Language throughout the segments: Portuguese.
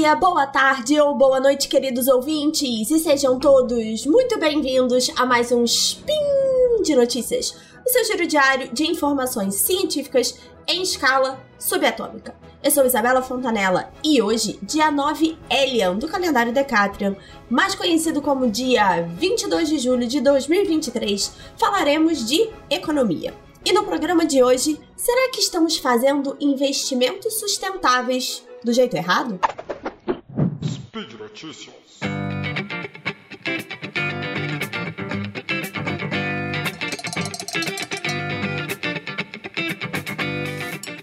dia, boa tarde ou boa noite, queridos ouvintes, e sejam todos muito bem-vindos a mais um Spin de Notícias, o seu giro diário de informações científicas em escala subatômica. Eu sou Isabela Fontanella e hoje, dia 9 Elian do calendário Decatrian, mais conhecido como dia 22 de julho de 2023, falaremos de economia. E no programa de hoje, será que estamos fazendo investimentos sustentáveis do jeito errado? Speed Notícias.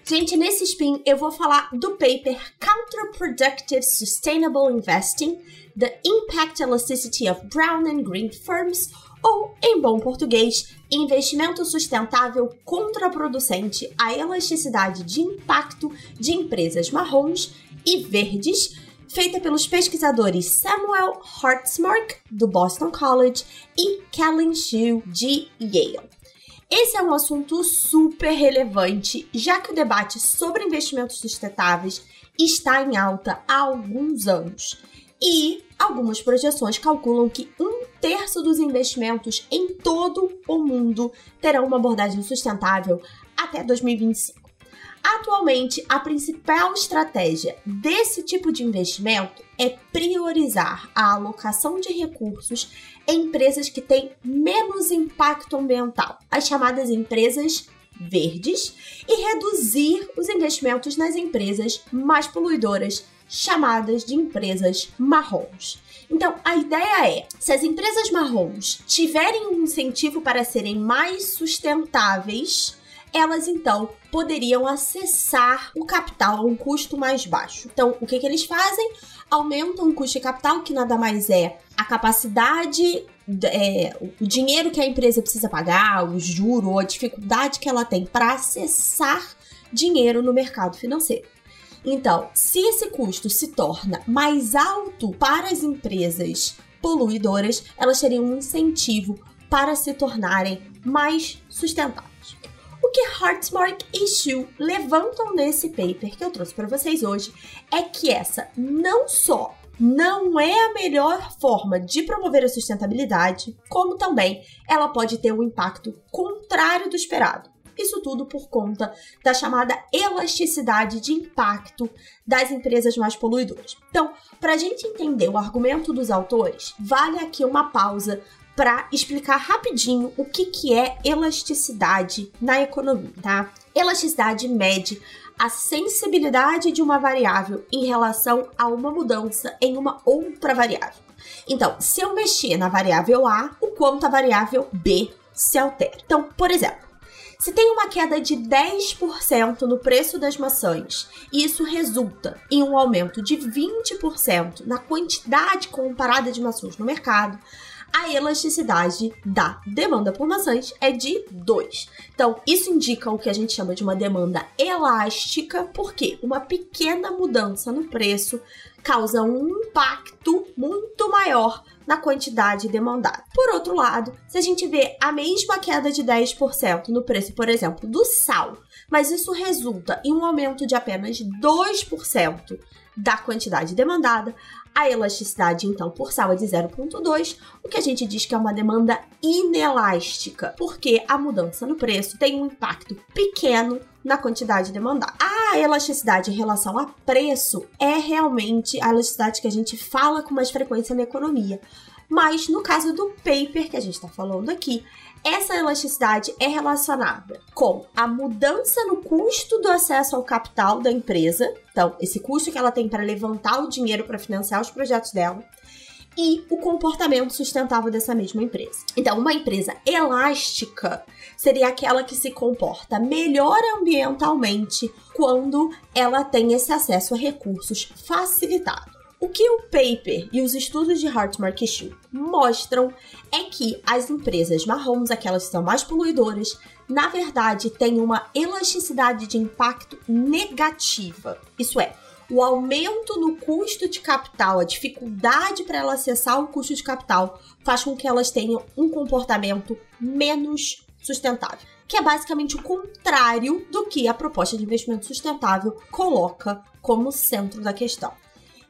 Gente, nesse spin eu vou falar do paper Counterproductive Sustainable Investing: The Impact Elasticity of Brown and Green Firms, ou, em bom português, investimento sustentável contraproducente à elasticidade de impacto de empresas marrons e verdes, feita pelos pesquisadores Samuel Hartzmark, do Boston College, e Kellen Shu, de Yale. Esse é um assunto super relevante, já que o debate sobre investimentos sustentáveis está em alta há alguns anos. E algumas projeções calculam que um terço dos investimentos em todo o mundo terão uma abordagem sustentável até 2025. Atualmente, a principal estratégia desse tipo de investimento é priorizar a alocação de recursos em empresas que têm menos impacto ambiental, as chamadas empresas verdes, e reduzir os investimentos nas empresas mais poluidoras, chamadas de empresas marrons. Então, a ideia é: se as empresas marrons tiverem um incentivo para serem mais sustentáveis, elas então poderiam acessar o capital a um custo mais baixo. Então, o que, que eles fazem? Aumentam o custo de capital, que nada mais é a capacidade, é, o dinheiro que a empresa precisa pagar, o juro ou a dificuldade que ela tem para acessar dinheiro no mercado financeiro. Então, se esse custo se torna mais alto para as empresas poluidoras, elas teriam um incentivo para se tornarem mais sustentáveis. Que Hartsmark e Shu levantam nesse paper que eu trouxe para vocês hoje é que essa não só não é a melhor forma de promover a sustentabilidade, como também ela pode ter um impacto contrário do esperado. Isso tudo por conta da chamada elasticidade de impacto das empresas mais poluidoras. Então, para a gente entender o argumento dos autores, vale aqui uma pausa para explicar rapidinho o que, que é elasticidade na economia, tá? Elasticidade mede a sensibilidade de uma variável em relação a uma mudança em uma outra variável. Então, se eu mexer na variável A, o quanto a variável B se altera. Então, por exemplo, se tem uma queda de 10% no preço das maçãs e isso resulta em um aumento de 20% na quantidade comparada de maçãs no mercado, a elasticidade da demanda por maçãs é de 2. Então, isso indica o que a gente chama de uma demanda elástica, porque uma pequena mudança no preço causa um impacto muito maior na quantidade demandada. Por outro lado, se a gente vê a mesma queda de 10% no preço, por exemplo, do sal, mas isso resulta em um aumento de apenas 2% da quantidade demandada, a elasticidade, então, por sal é de 0,2, o que a gente diz que é uma demanda inelástica, porque a mudança no preço tem um impacto pequeno na quantidade demandada. A elasticidade em relação a preço é realmente a elasticidade que a gente fala com mais frequência na economia. Mas no caso do paper que a gente está falando aqui, essa elasticidade é relacionada com a mudança no custo do acesso ao capital da empresa, então, esse custo que ela tem para levantar o dinheiro para financiar os projetos dela, e o comportamento sustentável dessa mesma empresa. Então, uma empresa elástica seria aquela que se comporta melhor ambientalmente quando ela tem esse acesso a recursos facilitados. O que o paper e os estudos de Hartmark e Shu mostram é que as empresas marrons, aquelas que são mais poluidoras, na verdade têm uma elasticidade de impacto negativa. Isso é, o aumento no custo de capital, a dificuldade para ela acessar o custo de capital, faz com que elas tenham um comportamento menos sustentável, que é basicamente o contrário do que a proposta de investimento sustentável coloca como centro da questão.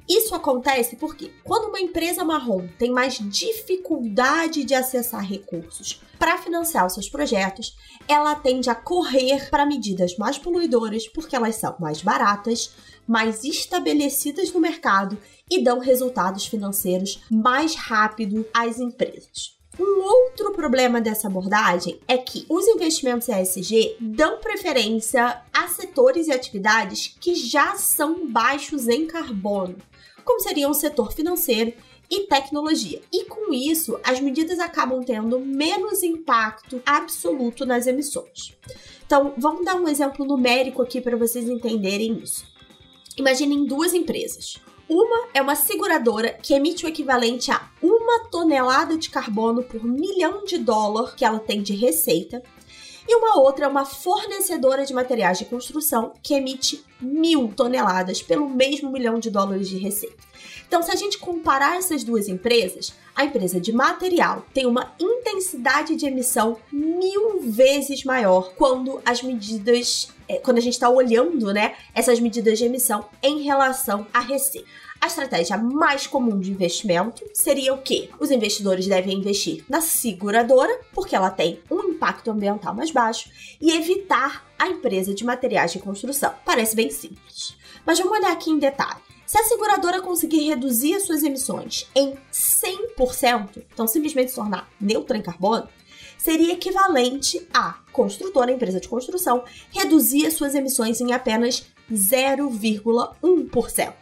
Isso acontece porque quando uma empresa marrom tem mais dificuldade de acessar recursos para financiar os seus projetos, ela tende a correr para medidas mais poluidoras porque elas são mais baratas, mais estabelecidas no mercado e dão resultados financeiros mais rápido às empresas. Um outro problema dessa abordagem é que os investimentos ESG dão preferência a setores e atividades que já são baixos em carbono, como seria o setor financeiro e tecnologia. E com isso, as medidas acabam tendo menos impacto absoluto nas emissões. Então, vamos dar um exemplo numérico aqui para vocês entenderem isso. Imaginem duas empresas. Uma é uma seguradora que emite o equivalente a uma tonelada de carbono por milhão de dólar que ela tem de receita. E uma outra é uma fornecedora de materiais de construção que emite mil toneladas pelo mesmo milhão de dólares de receita. Então, se a gente comparar essas duas empresas, a empresa de material tem uma intensidade de emissão mil vezes maior quando as medidas, é, quando a gente está olhando, né, essas medidas de emissão em relação à receita. A estratégia mais comum de investimento seria o quê? Os investidores devem investir na seguradora, porque ela tem um impacto ambiental mais baixo, e evitar a empresa de materiais de construção. Parece bem simples. Mas vamos olhar aqui em detalhe. Se a seguradora conseguir reduzir as suas emissões em 100%, então simplesmente se tornar neutra em carbono, seria equivalente a construtora, empresa de construção, reduzir as suas emissões em apenas 0,1%.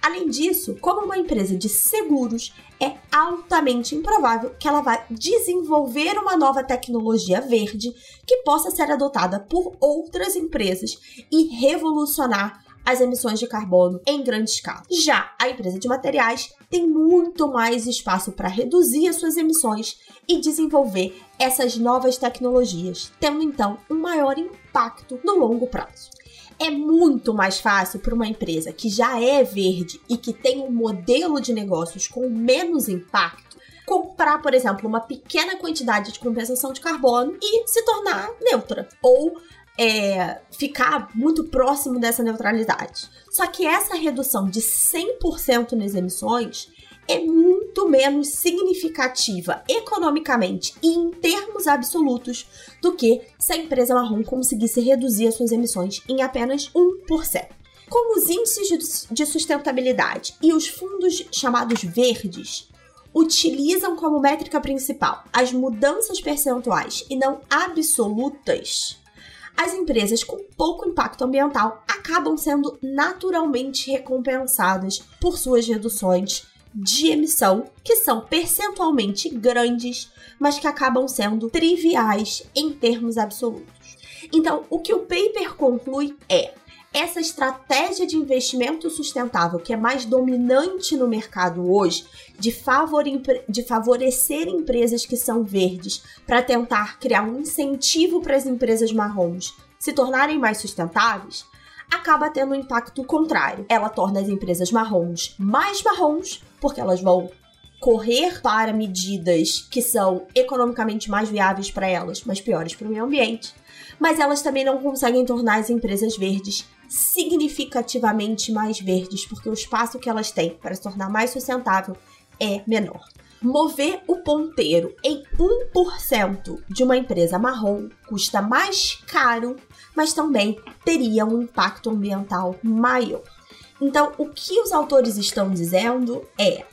Além disso, como uma empresa de seguros, é altamente improvável que ela vá desenvolver uma nova tecnologia verde que possa ser adotada por outras empresas e revolucionar as emissões de carbono em grande escala. Já a empresa de materiais tem muito mais espaço para reduzir as suas emissões e desenvolver essas novas tecnologias, tendo então um maior impacto no longo prazo. É muito mais fácil para uma empresa que já é verde e que tem um modelo de negócios com menos impacto comprar, por exemplo, uma pequena quantidade de compensação de carbono e se tornar neutra. Ou é, ficar muito próximo dessa neutralidade. Só que essa redução de 100% nas emissões é muito menos significativa economicamente e em termos absolutos do que se a empresa marrom conseguisse reduzir as suas emissões em apenas 1%. Como os índices de sustentabilidade e os fundos chamados verdes utilizam como métrica principal as mudanças percentuais e não absolutas, as empresas com pouco impacto ambiental acabam sendo naturalmente recompensadas por suas reduções de emissão, que são percentualmente grandes, mas que acabam sendo triviais em termos absolutos. Então, o que o paper conclui é essa estratégia de investimento sustentável que é mais dominante no mercado hoje, de, favor, de favorecer empresas que são verdes para tentar criar um incentivo para as empresas marrons se tornarem mais sustentáveis, acaba tendo um impacto contrário. Ela torna as empresas marrons mais marrons, porque elas vão correr para medidas que são economicamente mais viáveis para elas, mas piores para o meio ambiente. Mas elas também não conseguem tornar as empresas verdes significativamente mais verdes, porque o espaço que elas têm para se tornar mais sustentável é menor. Mover o ponteiro em 1% de uma empresa marrom custa mais caro mas também teria um impacto ambiental maior. Então, o que os autores estão dizendo é: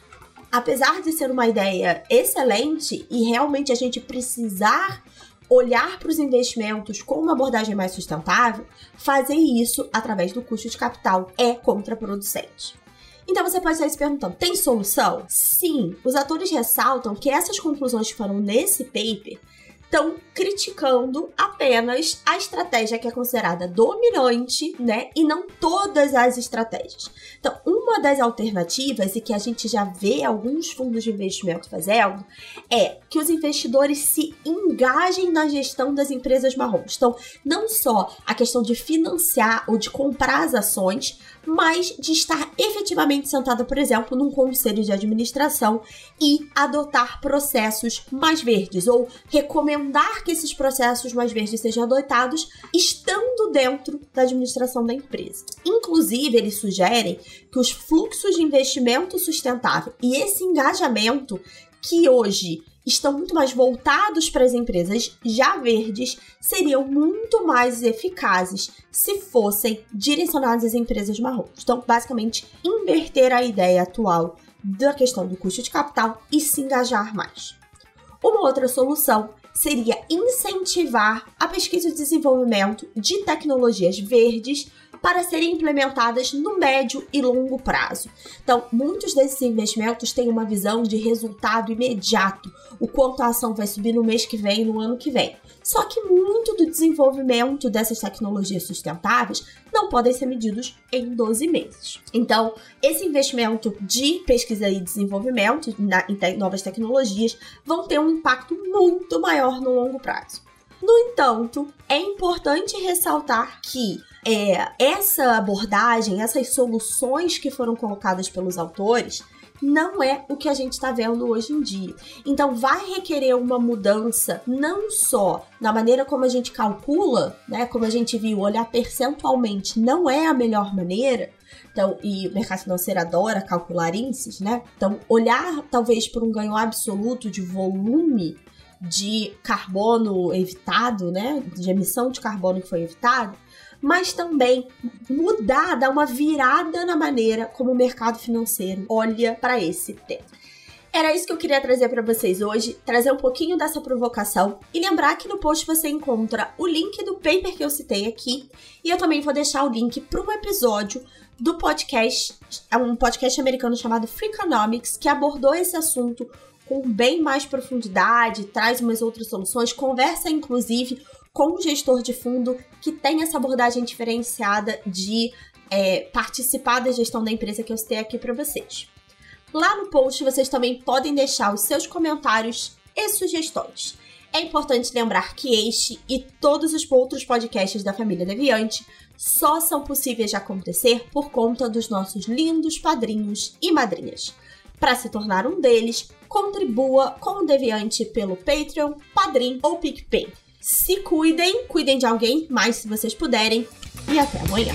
apesar de ser uma ideia excelente e realmente a gente precisar olhar para os investimentos com uma abordagem mais sustentável, fazer isso através do custo de capital é contraproducente. Então você pode estar se perguntando: tem solução? Sim, os atores ressaltam que essas conclusões que foram nesse paper estão criticando apenas a estratégia que é considerada dominante, né? E não todas as estratégias. Então, uma das alternativas, e que a gente já vê alguns fundos de investimento fazendo, é que os investidores se engajem na gestão das empresas marrons. Então, não só a questão de financiar ou de comprar as ações, mas de estar efetivamente sentada, por exemplo, num conselho de administração e adotar processos mais verdes ou recomendar recomendar que esses processos mais verdes sejam adotados estando dentro da administração da empresa. Inclusive, eles sugerem que os fluxos de investimento sustentável e esse engajamento que hoje estão muito mais voltados para as empresas já verdes seriam muito mais eficazes se fossem direcionados às empresas marrons. Então, basicamente, inverter a ideia atual da questão do custo de capital e se engajar mais. Uma outra solução seria incentivar a pesquisa e desenvolvimento de tecnologias verdes para serem implementadas no médio e longo prazo. Então, muitos desses investimentos têm uma visão de resultado imediato, o quanto a ação vai subir no mês que vem, no ano que vem. Só que muito do desenvolvimento dessas tecnologias sustentáveis não podem ser medidos em 12 meses. Então, esse investimento de pesquisa e desenvolvimento em novas tecnologias vão ter um impacto muito maior no longo prazo. No entanto, é importante ressaltar que é, essa abordagem, essas soluções que foram colocadas pelos autores, não é o que a gente está vendo hoje em dia. Então, vai requerer uma mudança não só na maneira como a gente calcula, né? Como a gente viu, olhar percentualmente não é a melhor maneira. Então, e o mercado financeiro adora calcular índices, né? Então, olhar talvez por um ganho absoluto de volume de carbono evitado, né? De emissão de carbono que foi evitado, mas também mudar, dar uma virada na maneira como o mercado financeiro olha para esse tema. Era isso que eu queria trazer para vocês hoje, trazer um pouquinho dessa provocação e lembrar que no post você encontra o link do paper que eu citei aqui e eu também vou deixar o link para um episódio do podcast, um podcast americano chamado Freakonomics que abordou esse assunto com bem mais profundidade, traz umas outras soluções, conversa inclusive com um gestor de fundo que tem essa abordagem diferenciada de é, participar da gestão da empresa que eu citei aqui para vocês. Lá no post vocês também podem deixar os seus comentários e sugestões. É importante lembrar que este e todos os outros podcasts da família Deviante só são possíveis de acontecer por conta dos nossos lindos padrinhos e madrinhas. Para se tornar um deles, contribua com o Deviante pelo Patreon, Padrim ou PicPay. Se cuidem, cuidem de alguém, mais se vocês puderem. E até amanhã.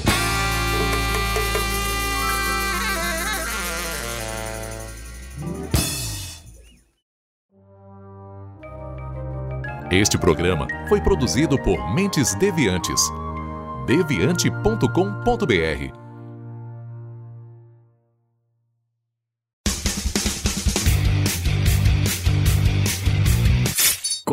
Este programa foi produzido por Mentes Deviantes. deviante.com.br